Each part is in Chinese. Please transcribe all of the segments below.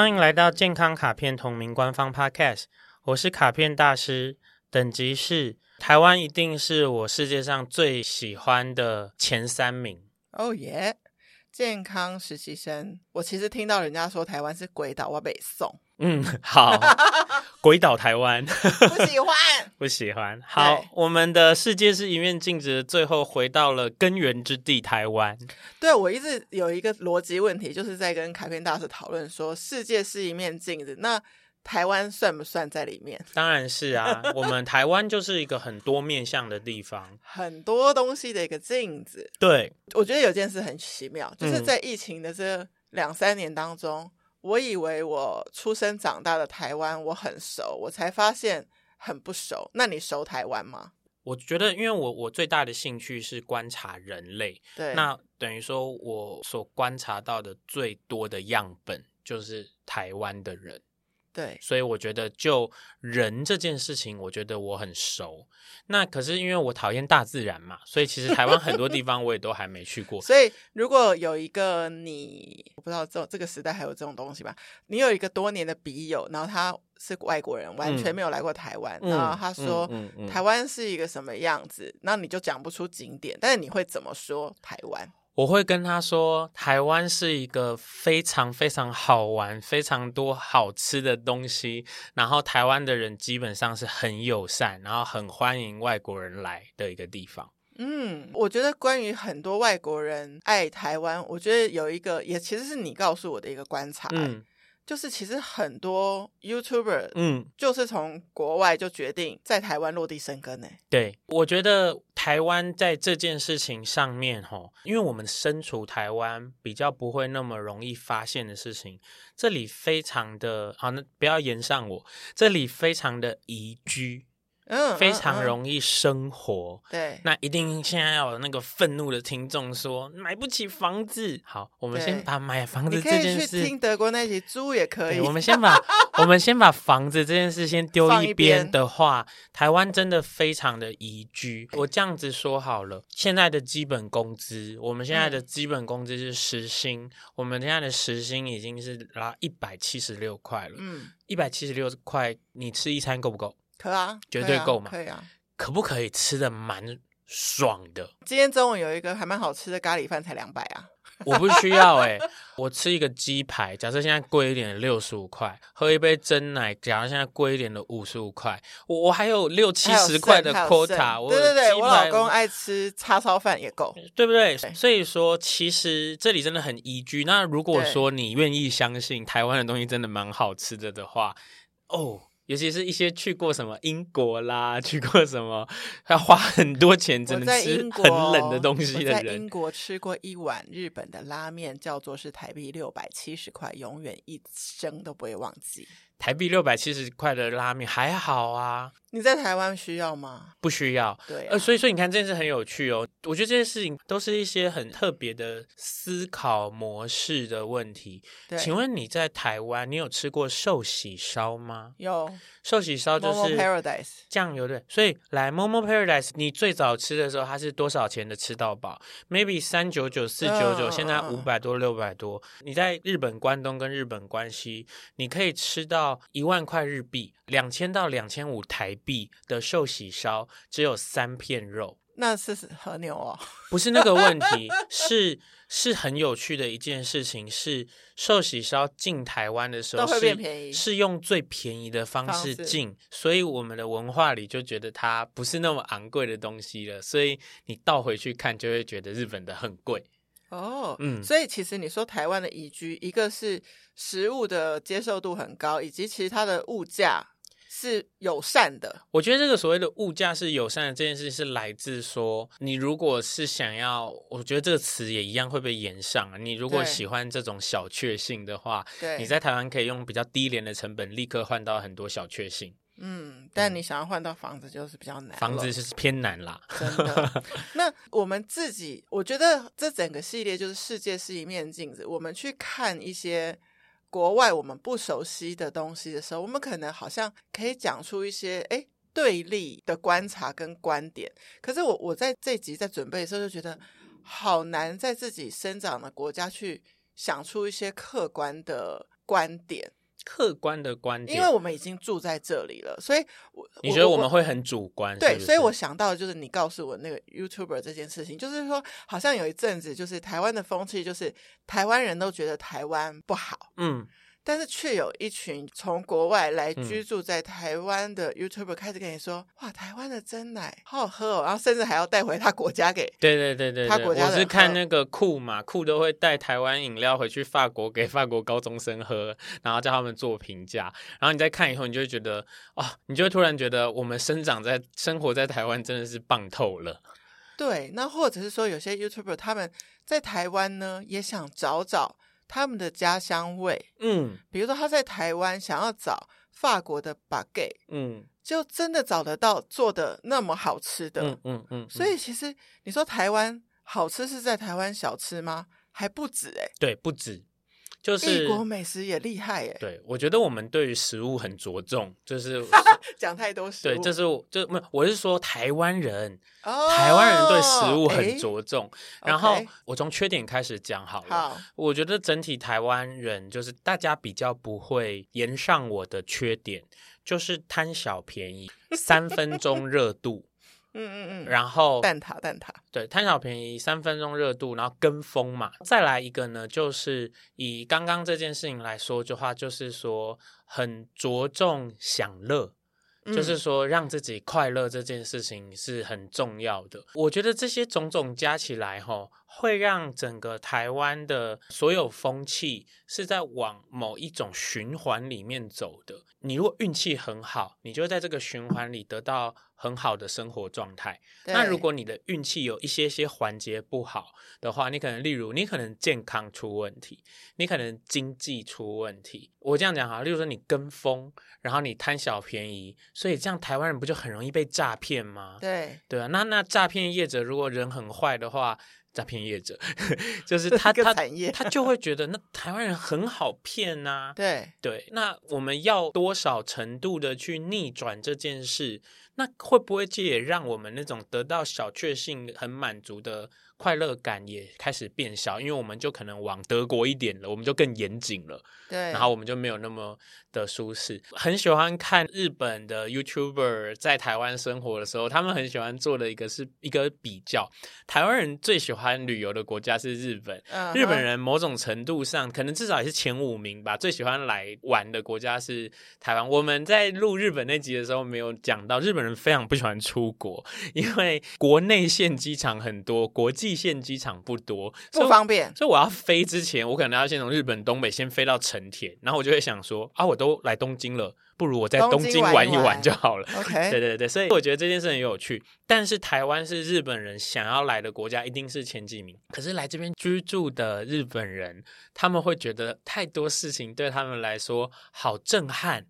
欢迎来到健康卡片同名官方 Podcast，我是卡片大师，等级是台湾，一定是我世界上最喜欢的前三名。哦耶！健康实习生，我其实听到人家说台湾是鬼岛，我北宋。嗯，好，鬼岛台湾，不喜欢，不喜欢。好，我们的世界是一面镜子，最后回到了根源之地台湾。对，我一直有一个逻辑问题，就是在跟卡片大师讨论说，世界是一面镜子，那台湾算不算在里面？当然是啊，我们台湾就是一个很多面向的地方，很多东西的一个镜子。对，我觉得有件事很奇妙，就是在疫情的这两三年当中。嗯我以为我出生长大的台湾我很熟，我才发现很不熟。那你熟台湾吗？我觉得，因为我我最大的兴趣是观察人类，对，那等于说我所观察到的最多的样本就是台湾的人。对，所以我觉得就人这件事情，我觉得我很熟。那可是因为我讨厌大自然嘛，所以其实台湾很多地方我也都还没去过。所以如果有一个你，我不知道这这个时代还有这种东西吧？你有一个多年的笔友，然后他是外国人，完全没有来过台湾，嗯、然后他说、嗯嗯嗯、台湾是一个什么样子，那你就讲不出景点，但是你会怎么说台湾？我会跟他说，台湾是一个非常非常好玩、非常多好吃的东西，然后台湾的人基本上是很友善，然后很欢迎外国人来的一个地方。嗯，我觉得关于很多外国人爱台湾，我觉得有一个也其实是你告诉我的一个观察。嗯。就是其实很多 YouTuber，嗯，就是从国外就决定在台湾落地生根呢。对，我觉得台湾在这件事情上面，吼，因为我们身处台湾，比较不会那么容易发现的事情，这里非常的，好，那不要延上我，这里非常的宜居。嗯，非常容易生活。嗯嗯、对，那一定现在要有那个愤怒的听众说买不起房子。好，我们先把买房子这件事，听德国那集租也可以。我们先把 我们先把房子这件事先丢一边的话，台湾真的非常的宜居。我这样子说好了，现在的基本工资，我们现在的基本工资是时薪，嗯、我们现在的时薪已经是拉一百七十六块了。嗯，一百七十六块，你吃一餐够不够？可啊，绝对够嘛，可以啊，可不可以吃的蛮爽的？今天中午有一个还蛮好吃的咖喱饭，才两百啊！我不需要哎、欸，我吃一个鸡排，假设现在贵一点的六十五块，喝一杯真奶，假设现在贵一点的五十五块，我我还有六七十块的 quota。对对对，我老公爱吃叉烧饭也够，对不对？对，所以说，其实这里真的很宜居。那如果说你愿意相信台湾的东西真的蛮好吃的的话，哦。尤其是一些去过什么英国啦，去过什么要花很多钱只能吃很冷的东西的人，我在英国吃过一碗日本的拉面，叫做是台币六百七十块，永远一生都不会忘记。台币六百七十块的拉面还好啊。你在台湾需要吗？不需要。对、啊，呃，所以说你看这件事很有趣哦。我觉得这些事情都是一些很特别的思考模式的问题。对，请问你在台湾，你有吃过寿喜烧吗？有，寿喜烧就是 Paradise 酱油的。所以来 Momo Paradise，你最早吃的时候，它是多少钱的吃到饱？Maybe 三九九、四九九，现在五百多、六百多。你在日本关东跟日本关西，你可以吃到一万块日币，两千到两千五台币的寿喜烧只有三片肉，那是和牛哦？不是那个问题，是是很有趣的一件事情，是寿喜烧进台湾的时候是便宜，是用最便宜的方式进，所以我们的文化里就觉得它不是那么昂贵的东西了，所以你倒回去看就会觉得日本的很贵哦。嗯，所以其实你说台湾的宜居，一个是食物的接受度很高，以及其实它的物价。是友善的，我觉得这个所谓的物价是友善的这件事，是来自说，你如果是想要，我觉得这个词也一样会被延上啊。你如果喜欢这种小确幸的话，对，你在台湾可以用比较低廉的成本，立刻换到很多小确幸。嗯，但你想要换到房子就是比较难，房子是偏难啦，真的。那我们自己，我觉得这整个系列就是世界是一面镜子，我们去看一些。国外我们不熟悉的东西的时候，我们可能好像可以讲出一些诶对立的观察跟观点。可是我我在这集在准备的时候就觉得好难，在自己生长的国家去想出一些客观的观点。客观的观点，因为我们已经住在这里了，所以我你觉得我们会很主观？对，是是所以我想到的就是你告诉我那个 YouTuber 这件事情，就是说好像有一阵子，就是台湾的风气，就是台湾人都觉得台湾不好，嗯。但是却有一群从国外来居住在台湾的 YouTuber 开始跟你说：“嗯、哇，台湾的真奶好好喝哦！”然后甚至还要带回他国家给对对对对，他国家。我是看那个酷嘛，酷都会带台湾饮料回去法国给法国高中生喝，然后叫他们做评价。然后你再看以后，你就会觉得哦，你就会突然觉得我们生长在生活在台湾真的是棒透了。对，那或者是说有些 YouTuber 他们在台湾呢，也想找找。他们的家乡味，嗯，比如说他在台湾想要找法国的 baguette，嗯，就真的找得到做的那么好吃的，嗯嗯所以其实你说台湾好吃是在台湾小吃吗？还不止哎、欸，对，不止。就是异国美食也厉害耶！对，我觉得我们对于食物很着重，就是 讲太多食物。对，这是就没有，我是说台湾人，哦、台湾人对食物很着重。诶然后我从缺点开始讲好了。好，我觉得整体台湾人就是大家比较不会延上我的缺点，就是贪小便宜，三分钟热度。嗯嗯嗯，然后蛋挞蛋挞，对，贪小便宜，三分钟热度，然后跟风嘛。再来一个呢，就是以刚刚这件事情来说的话，就是说很着重享乐，嗯、就是说让自己快乐这件事情是很重要的。我觉得这些种种加起来，吼，会让整个台湾的所有风气是在往某一种循环里面走的。你如果运气很好，你就会在这个循环里得到。很好的生活状态。那如果你的运气有一些些环节不好的话，你可能例如你可能健康出问题，你可能经济出问题。我这样讲哈，例如说你跟风，然后你贪小便宜，所以这样台湾人不就很容易被诈骗吗？对对啊，那那诈骗业者如果人很坏的话，诈骗业者 就是他他他就会觉得那台湾人很好骗呐、啊。对对，那我们要多少程度的去逆转这件事？那会不会这也让我们那种得到小确幸很满足的快乐感也开始变小？因为我们就可能往德国一点了，我们就更严谨了。对，然后我们就没有那么的舒适。很喜欢看日本的 YouTuber 在台湾生活的时候，他们很喜欢做的一个是一个比较。台湾人最喜欢旅游的国家是日本，uh huh. 日本人某种程度上可能至少也是前五名吧。最喜欢来玩的国家是台湾。我们在录日本那集的时候没有讲到日本人。非常不喜欢出国，因为国内线机场很多，国际线机场不多，不方便。所以，所以我要飞之前，我可能要先从日本东北先飞到成田，然后我就会想说啊，我都来东京了，不如我在东京玩一玩就好了。OK，对对对，所以我觉得这件事很有趣。但是台湾是日本人想要来的国家，一定是前几名。可是来这边居住的日本人，他们会觉得太多事情对他们来说好震撼。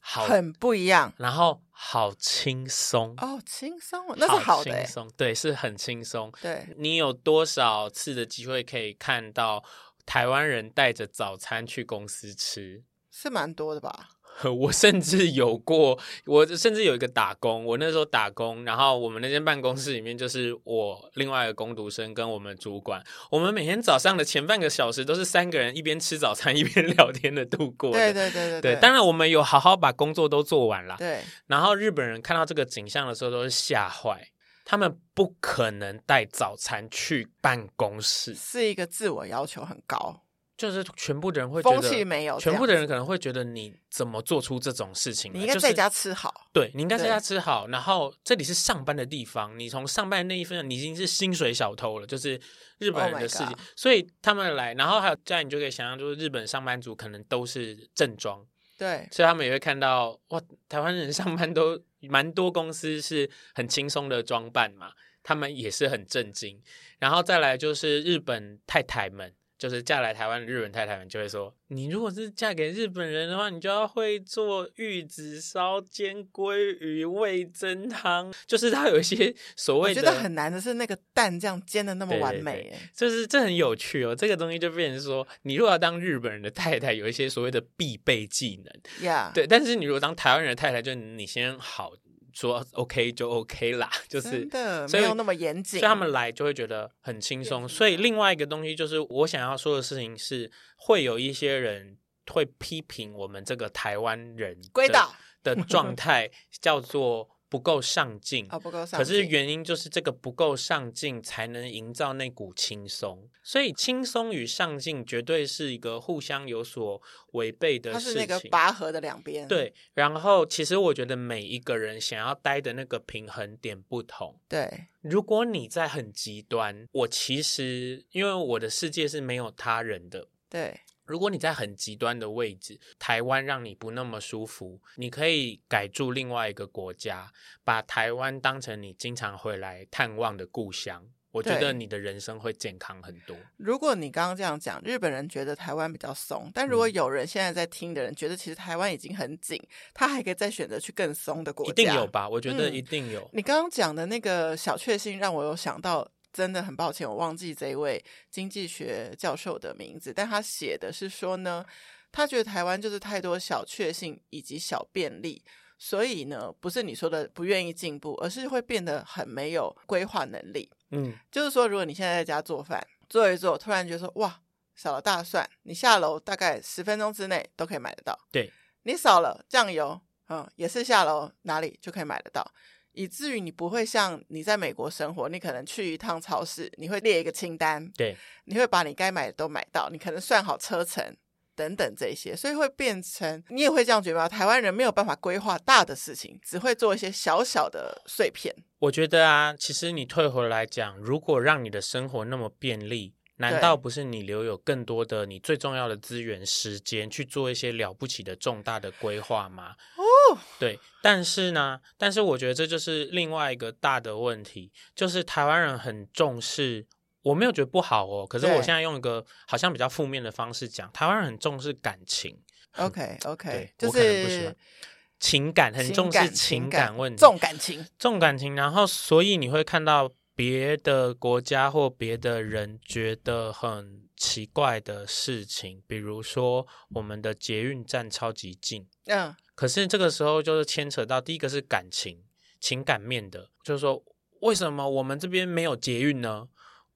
好，很不一样，然后好轻松哦，轻松，那是好的，轻松，对，是很轻松。对，你有多少次的机会可以看到台湾人带着早餐去公司吃？是蛮多的吧。我甚至有过，我甚至有一个打工。我那时候打工，然后我们那间办公室里面就是我另外一个工读生跟我们主管。我们每天早上的前半个小时都是三个人一边吃早餐一边聊天的度过的。对对对对对。对，当然我们有好好把工作都做完了。对。然后日本人看到这个景象的时候都是吓坏，他们不可能带早餐去办公室，是一个自我要求很高。就是全部的人会觉得风气没有，全部的人可能会觉得你怎么做出这种事情？你应该在家吃好，就是、对，你应该在家吃好。然后这里是上班的地方，你从上班的那一分钟，你已经是薪水小偷了。就是日本人的事情，oh、所以他们来，然后还有这样，你就可以想象，就是日本上班族可能都是正装，对，所以他们也会看到哇，台湾人上班都蛮多，公司是很轻松的装扮嘛，他们也是很震惊。然后再来就是日本太太们。就是嫁来台湾的日本太太们就会说，你如果是嫁给日本人的话，你就要会做玉子烧、煎鲑鱼、味增汤。就是他有一些 所谓的，我觉得很难的是那个蛋这样煎的那么完美，哎，就是这很有趣哦。这个东西就变成说，你如果要当日本人的太太，有一些所谓的必备技能，呀，对。但是你如果当台湾人的太太，就你先好。说 OK 就 OK 啦，就是真的没有那么严谨，所以他们来就会觉得很轻松。所以另外一个东西就是我想要说的事情是，会有一些人会批评我们这个台湾人归岛的状态，叫做。不够上进，哦，不够上进。可是原因就是这个不够上进，才能营造那股轻松。所以轻松与上进绝对是一个互相有所违背的事情。它是那个拔河的两边。对，然后其实我觉得每一个人想要待的那个平衡点不同。对，如果你在很极端，我其实因为我的世界是没有他人的。对。如果你在很极端的位置，台湾让你不那么舒服，你可以改住另外一个国家，把台湾当成你经常回来探望的故乡。我觉得你的人生会健康很多。如果你刚刚这样讲，日本人觉得台湾比较松，但如果有人现在在听的人觉得其实台湾已经很紧，他还可以再选择去更松的国家，一定有吧？我觉得一定有。嗯，你刚刚讲的那个小确幸，让我有想到。真的很抱歉，我忘记这一位经济学教授的名字，但他写的是说呢，他觉得台湾就是太多小确幸以及小便利，所以呢，不是你说的不愿意进步，而是会变得很没有规划能力。嗯，就是说，如果你现在在家做饭，做一做，突然觉得说，哇，少了大蒜，你下楼大概十分钟之内都可以买得到。对，你少了酱油，嗯，也是下楼哪里就可以买得到。以至于你不会像你在美国生活，你可能去一趟超市，你会列一个清单，对，你会把你该买的都买到，你可能算好车程等等这些，所以会变成你也会这样觉得吗？台湾人没有办法规划大的事情，只会做一些小小的碎片。我觉得啊，其实你退回来讲，如果让你的生活那么便利，难道不是你留有更多的你最重要的资源时间去做一些了不起的重大的规划吗？对，但是呢，但是我觉得这就是另外一个大的问题，就是台湾人很重视，我没有觉得不好哦，可是我现在用一个好像比较负面的方式讲，台湾人很重视感情。OK OK，就是我可能不喜欢情感，很重视情感问题，重感情，重感情，然后所以你会看到别的国家或别的人觉得很奇怪的事情，比如说我们的捷运站超级近，嗯。可是这个时候就是牵扯到第一个是感情、情感面的，就是说为什么我们这边没有捷运呢？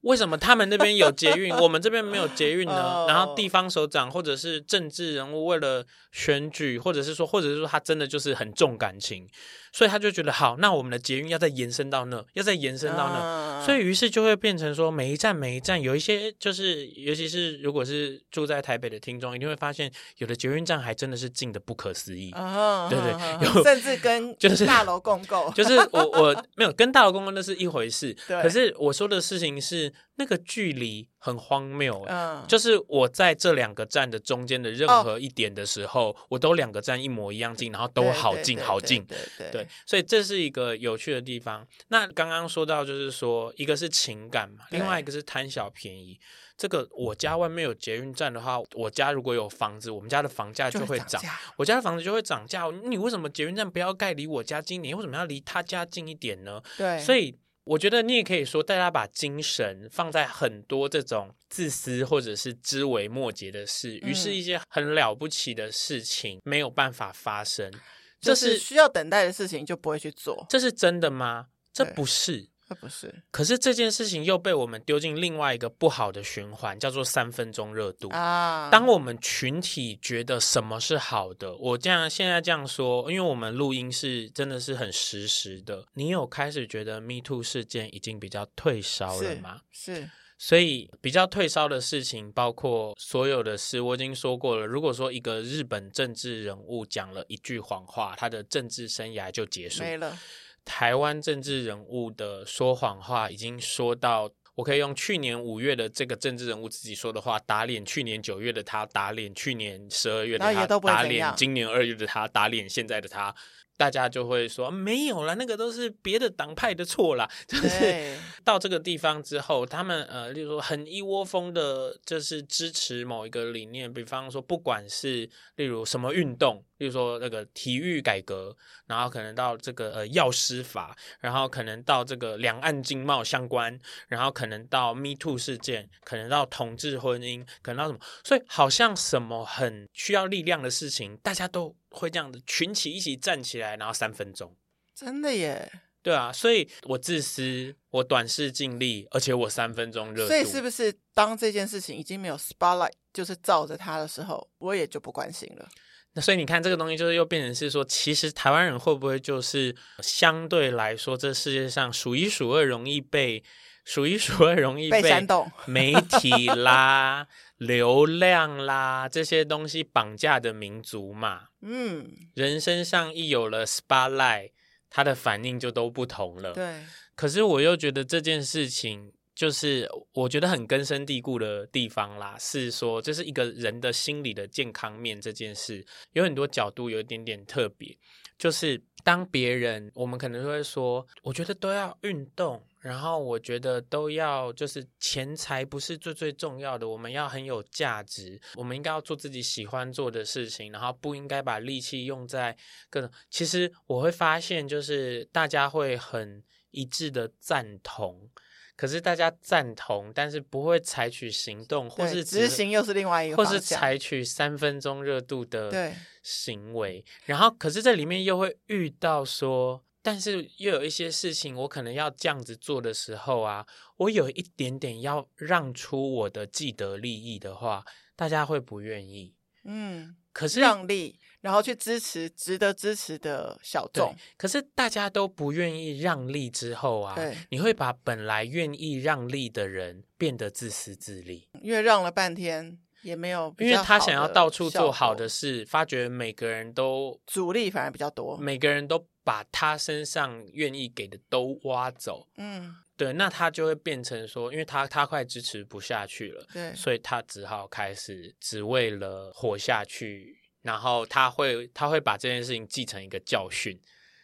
为什么他们那边有捷运，我们这边没有捷运呢？然后地方首长或者是政治人物为了选举，或者是说，或者是说他真的就是很重感情。所以他就觉得好，那我们的捷运要再延伸到那，要再延伸到那，uh, 所以于是就会变成说，每一站每一站有一些，就是尤其是如果是住在台北的听众，一定会发现有的捷运站还真的是近的不可思议，uh, 对对，有甚至跟就是大楼共构，就是我我没有跟大楼共构那是一回事，对。可是我说的事情是那个距离。很荒谬，嗯，就是我在这两个站的中间的任何一点的时候，哦、我都两个站一模一样近，然后都好近好近，对对，对，所以这是一个有趣的地方。那刚刚说到就是说，一个是情感嘛，另外一个是贪小便宜。这个我家外面有捷运站的话，我家如果有房子，我们家的房价就会涨，我家的房子就会涨价。你为什么捷运站不要盖离我家近点？为什么要离他家近一点呢？对，所以。我觉得你也可以说，大家把精神放在很多这种自私或者是枝微末节的事，于是一些很了不起的事情没有办法发生。这是需要等待的事情，就不会去做。这是真的吗？这不是。不是，可是这件事情又被我们丢进另外一个不好的循环，叫做三分钟热度啊。当我们群体觉得什么是好的，我这样现在这样说，因为我们录音是真的是很实时的。你有开始觉得 Me Too 事件已经比较退烧了吗？是，是，所以比较退烧的事情包括所有的事，我已经说过了。如果说一个日本政治人物讲了一句谎话，他的政治生涯就结束没了。台湾政治人物的说谎话已经说到，我可以用去年五月的这个政治人物自己说的话打脸去年九月的他，打脸去年十二月的他，打脸今年二月的他，打脸现在的他。大家就会说没有了，那个都是别的党派的错啦。就是 到这个地方之后，他们呃，例如说很一窝蜂的，就是支持某一个理念，比方说不管是例如什么运动，例如说那个体育改革，然后可能到这个呃药师法，然后可能到这个两岸经贸相关，然后可能到 Me Too 事件，可能到同志婚姻，可能到什么，所以好像什么很需要力量的事情，大家都。会这样子群起一起站起来，然后三分钟，真的耶！对啊，所以我自私，我短视近利，而且我三分钟热度。所以是不是当这件事情已经没有 spotlight，就是照着他的时候，我也就不关心了？那所以你看，这个东西就是又变成是说，其实台湾人会不会就是相对来说，这世界上数一数二容易被数一数二容易被煽动媒体啦、流量啦这些东西绑架的民族嘛？嗯，人身上一有了 spotlight，他的反应就都不同了。对，可是我又觉得这件事情。就是我觉得很根深蒂固的地方啦，是说这是一个人的心理的健康面这件事，有很多角度有一点点特别。就是当别人，我们可能会说，我觉得都要运动，然后我觉得都要，就是钱财不是最最重要的，我们要很有价值，我们应该要做自己喜欢做的事情，然后不应该把力气用在各种。其实我会发现，就是大家会很一致的赞同。可是大家赞同，但是不会采取行动，或是执行又是另外一个，或是采取三分钟热度的行为。然后，可是这里面又会遇到说，但是又有一些事情，我可能要这样子做的时候啊，我有一点点要让出我的既得利益的话，大家会不愿意。嗯，可是让利。然后去支持值得支持的小众，可是大家都不愿意让利之后啊，对，你会把本来愿意让利的人变得自私自利，因为让了半天也没有，因为他想要到处做好的事，发觉每个人都阻力反而比较多，每个人都把他身上愿意给的都挖走，嗯，对，那他就会变成说，因为他他快支持不下去了，对，所以他只好开始只为了活下去。然后他会他会把这件事情记成一个教训，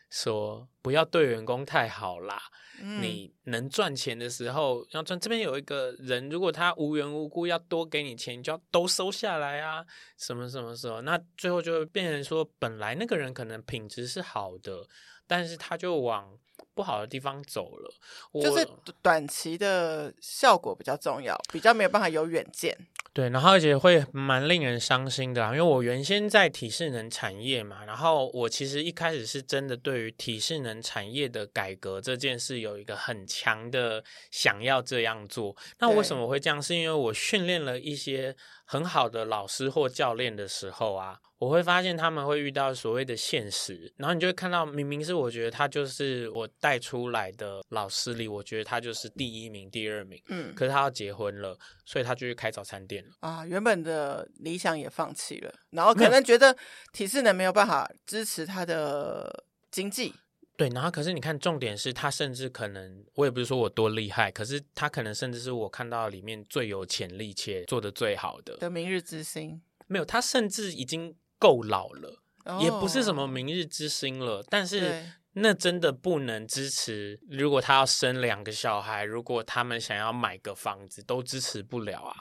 说不要对员工太好啦。嗯、你能赚钱的时候要赚。这边有一个人，如果他无缘无故要多给你钱，你就要都收下来啊。什么什么时候？那最后就会变成说，本来那个人可能品质是好的，但是他就往不好的地方走了。就是短期的效果比较重要，比较没有办法有远见。对，然后而且会蛮令人伤心的啊，因为我原先在体适能产业嘛，然后我其实一开始是真的对于体适能产业的改革这件事有一个很强的想要这样做。那为什么会这样？是因为我训练了一些很好的老师或教练的时候啊。我会发现他们会遇到所谓的现实，然后你就会看到，明明是我觉得他就是我带出来的老师里，我觉得他就是第一名、第二名，嗯，可是他要结婚了，所以他就去开早餐店了啊，原本的理想也放弃了，然后可能觉得体适能没有办法支持他的经济，对，然后可是你看，重点是他甚至可能，我也不是说我多厉害，可是他可能甚至是我看到里面最有潜力且做的最好的的明日之星，没有，他甚至已经。够老了，oh, 也不是什么明日之星了，但是那真的不能支持。如果他要生两个小孩，如果他们想要买个房子，都支持不了啊。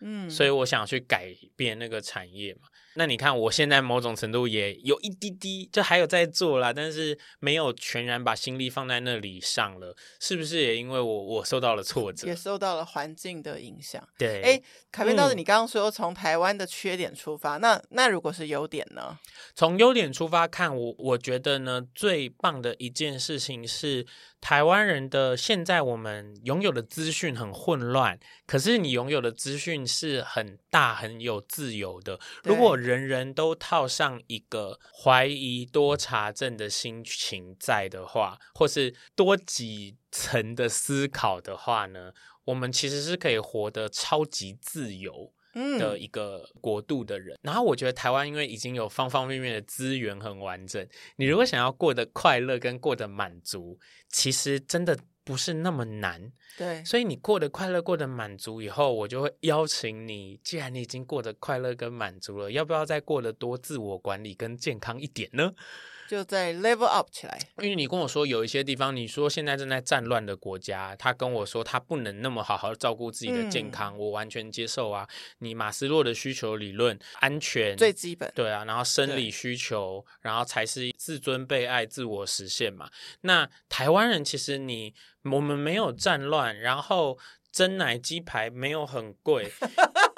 嗯，所以我想去改变那个产业嘛。那你看，我现在某种程度也有一滴滴，就还有在做啦，但是没有全然把心力放在那里上了，是不是也因为我我受到了挫折，也受到了环境的影响？对，哎，卡片，倒是你刚刚说从台湾的缺点出发，嗯、那那如果是优点呢？从优点出发看，我我觉得呢，最棒的一件事情是。台湾人的现在，我们拥有的资讯很混乱，可是你拥有的资讯是很大、很有自由的。如果人人都套上一个怀疑多查证的心情在的话，或是多几层的思考的话呢，我们其实是可以活得超级自由。的一个国度的人，嗯、然后我觉得台湾因为已经有方方面面的资源很完整，你如果想要过得快乐跟过得满足，其实真的不是那么难。对，所以你过得快乐、过得满足以后，我就会邀请你，既然你已经过得快乐跟满足了，要不要再过得多自我管理跟健康一点呢？就在 level up 起来，因为你跟我说有一些地方，你说现在正在战乱的国家，他跟我说他不能那么好好照顾自己的健康，嗯、我完全接受啊。你马斯洛的需求理论，安全最基本，对啊，然后生理需求，然后才是自尊、被爱、自我实现嘛。那台湾人其实你我们没有战乱，然后蒸奶鸡排没有很贵，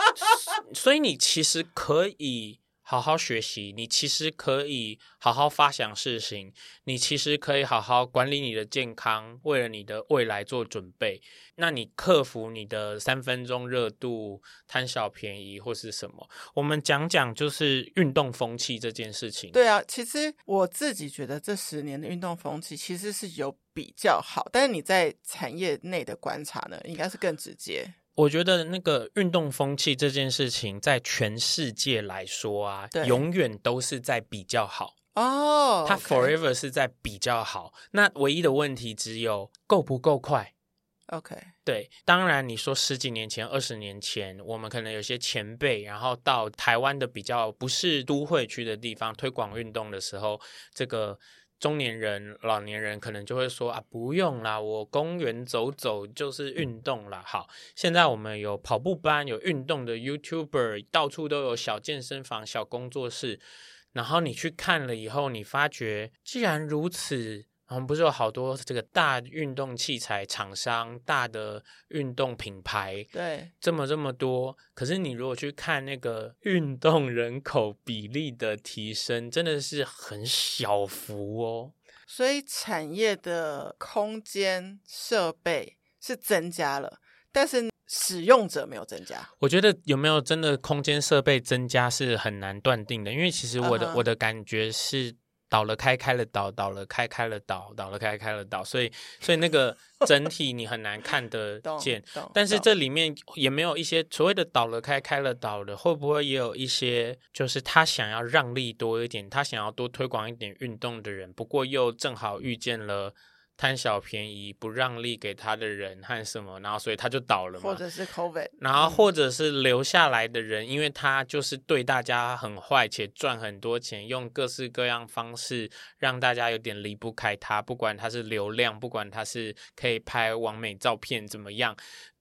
所以你其实可以。好好学习，你其实可以好好发想事情，你其实可以好好管理你的健康，为了你的未来做准备。那你克服你的三分钟热度、贪小便宜或是什么？我们讲讲就是运动风气这件事情。对啊，其实我自己觉得这十年的运动风气其实是有比较好，但是你在产业内的观察呢，应该是更直接。我觉得那个运动风气这件事情，在全世界来说啊，永远都是在比较好哦。Oh, 它 forever 是在比较好。那唯一的问题只有够不够快。OK，对，当然你说十几年前、二十年前，我们可能有些前辈，然后到台湾的比较不是都会区的地方推广运动的时候，这个。中年人、老年人可能就会说啊，不用啦，我公园走走就是运动啦。好，现在我们有跑步班，有运动的 YouTuber，到处都有小健身房、小工作室。然后你去看了以后，你发觉既然如此。我们不是有好多这个大运动器材厂商、大的运动品牌，对，这么这么多。可是你如果去看那个运动人口比例的提升，真的是很小幅哦。所以产业的空间设备是增加了，但是使用者没有增加。我觉得有没有真的空间设备增加是很难断定的，因为其实我的、uh-huh. 我的感觉是。倒了开开了倒，倒了开开了倒，倒了开开了倒，所以所以那个整体你很难看得见。但是这里面也没有一些所谓的倒了开开了倒的，会不会也有一些就是他想要让利多一点，他想要多推广一点运动的人，不过又正好遇见了。贪小便宜不让利给他的人和什么，然后所以他就倒了嘛。或者是 COVID，然后或者是留下来的人，因为他就是对大家很坏且赚很多钱，用各式各样方式让大家有点离不开他。不管他是流量，不管他是可以拍完美照片怎么样，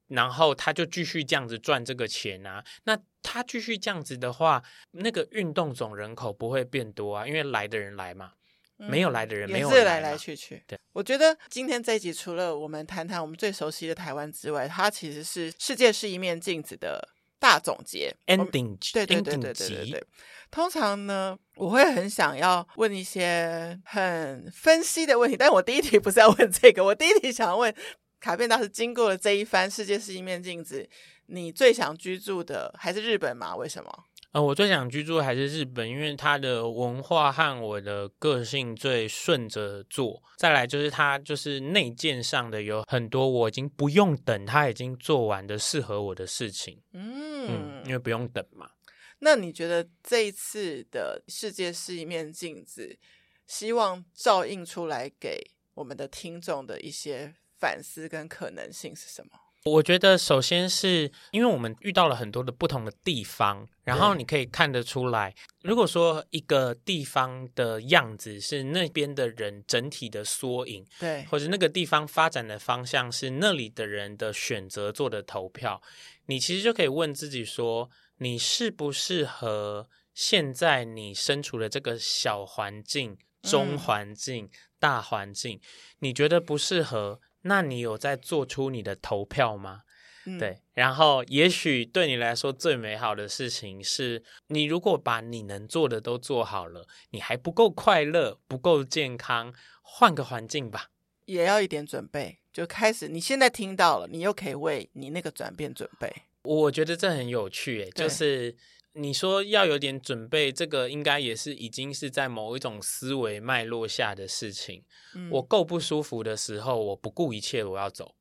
然后他就继续这样子赚这个钱啊。那他继续这样子的话，那个运动总人口不会变多啊，因为来的人来嘛。没有来的人，没有是来来去去。对，我觉得今天这一集除了我们谈谈我们最熟悉的台湾之外，它其实是世界是一面镜子的大总结。Ending，对对对对对对对。通常呢，我会很想要问一些很分析的问题，但我第一题不是要问这个，我第一题想要问卡片大师，经过了这一番世界是一面镜子，你最想居住的还是日本吗？为什么？呃，我最想居住还是日本，因为它的文化和我的个性最顺着做。再来就是它就是内建上的有很多我已经不用等，它已经做完的适合我的事情。嗯，嗯，因为不用等嘛。那你觉得这一次的世界是一面镜子，希望照映出来给我们的听众的一些反思跟可能性是什么？我觉得，首先是因为我们遇到了很多的不同的地方，然后你可以看得出来，如果说一个地方的样子是那边的人整体的缩影，对，或者那个地方发展的方向是那里的人的选择做的投票，你其实就可以问自己说，你适不适合现在你身处的这个小环境、中环境、大环境？你觉得不适合？那你有在做出你的投票吗？嗯，对，然后也许对你来说最美好的事情是，你如果把你能做的都做好了，你还不够快乐，不够健康，换个环境吧，也要一点准备。就开始，你现在听到了，你又可以为你那个转变准备。我觉得这很有趣，诶，就是。你说要有点准备，这个应该也是已经是在某一种思维脉络下的事情。嗯，我够不舒服的时候，我不顾一切，我要走。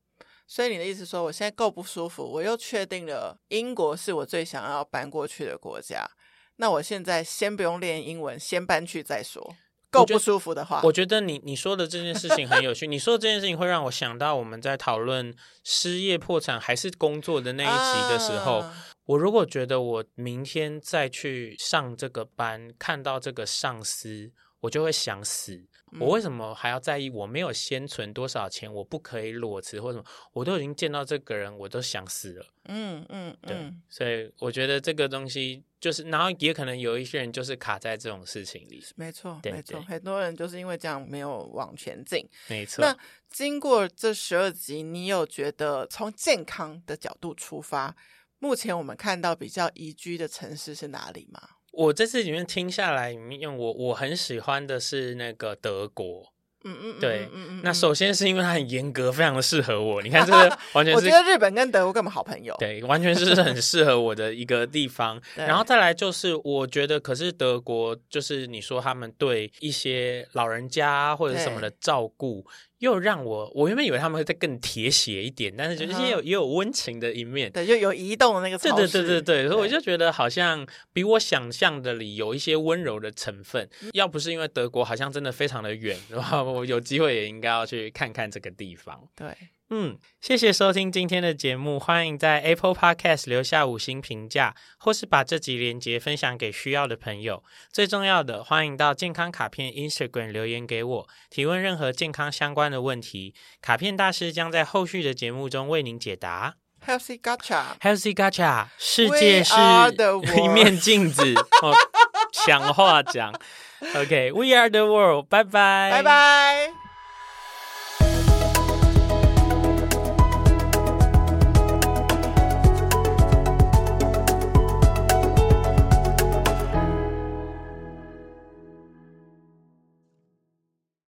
所以你的意思说，我现在够不舒服，我又确定了英国是我最想要搬过去的国家。那我现在先不用练英文，先搬去再说。够不舒服的话，我觉得你你说的这件事情很有趣。你说的这件事情会让我想到我们在讨论失业、破产还是工作的那一集的时候。啊我如果觉得我明天再去上这个班，看到这个上司，我就会想死。我为什么还要在意？我没有先存多少钱，我不可以裸辞或什么？我都已经见到这个人，我都想死了。嗯嗯，嗯，对。所以我觉得这个东西就是，然后也可能有一些人就是卡在这种事情里。没错，没错，很多人就是因为这样没有往前进。没错。那经过这十二集，你有觉得从健康的角度出发？目前我们看到比较宜居的城市是哪里吗？我这次里面听下来，里面我我很喜欢的是那个德国。嗯嗯，对，嗯嗯，那首先是因为它很严格，非常的适合我。你看，这个 完全是，我觉得日本跟德国根本好朋友。对，完全是很适合我的一个地方。然后再来就是，我觉得可是德国，就是你说他们对一些老人家或者什么的照顾。又让我，我原本以为他们会再更铁血一点，但是就是也有、嗯、也有温情的一面，对，就有移动的那个对对对对对，所以我就觉得好像比我想象的里有一些温柔的成分。嗯、要不是因为德国好像真的非常的远，然后 我有机会也应该要去看看这个地方。对。嗯，谢谢收听今天的节目，欢迎在 Apple Podcast 留下五星评价，或是把这集连接分享给需要的朋友。最重要的，欢迎到健康卡片 Instagram 留言给我，提问任何健康相关的问题，卡片大师将在后续的节目中为您解答。Healthy Gacha，Healthy Gacha，世界是 一面镜子，哦，强话讲，OK，We are the world，拜拜，拜拜。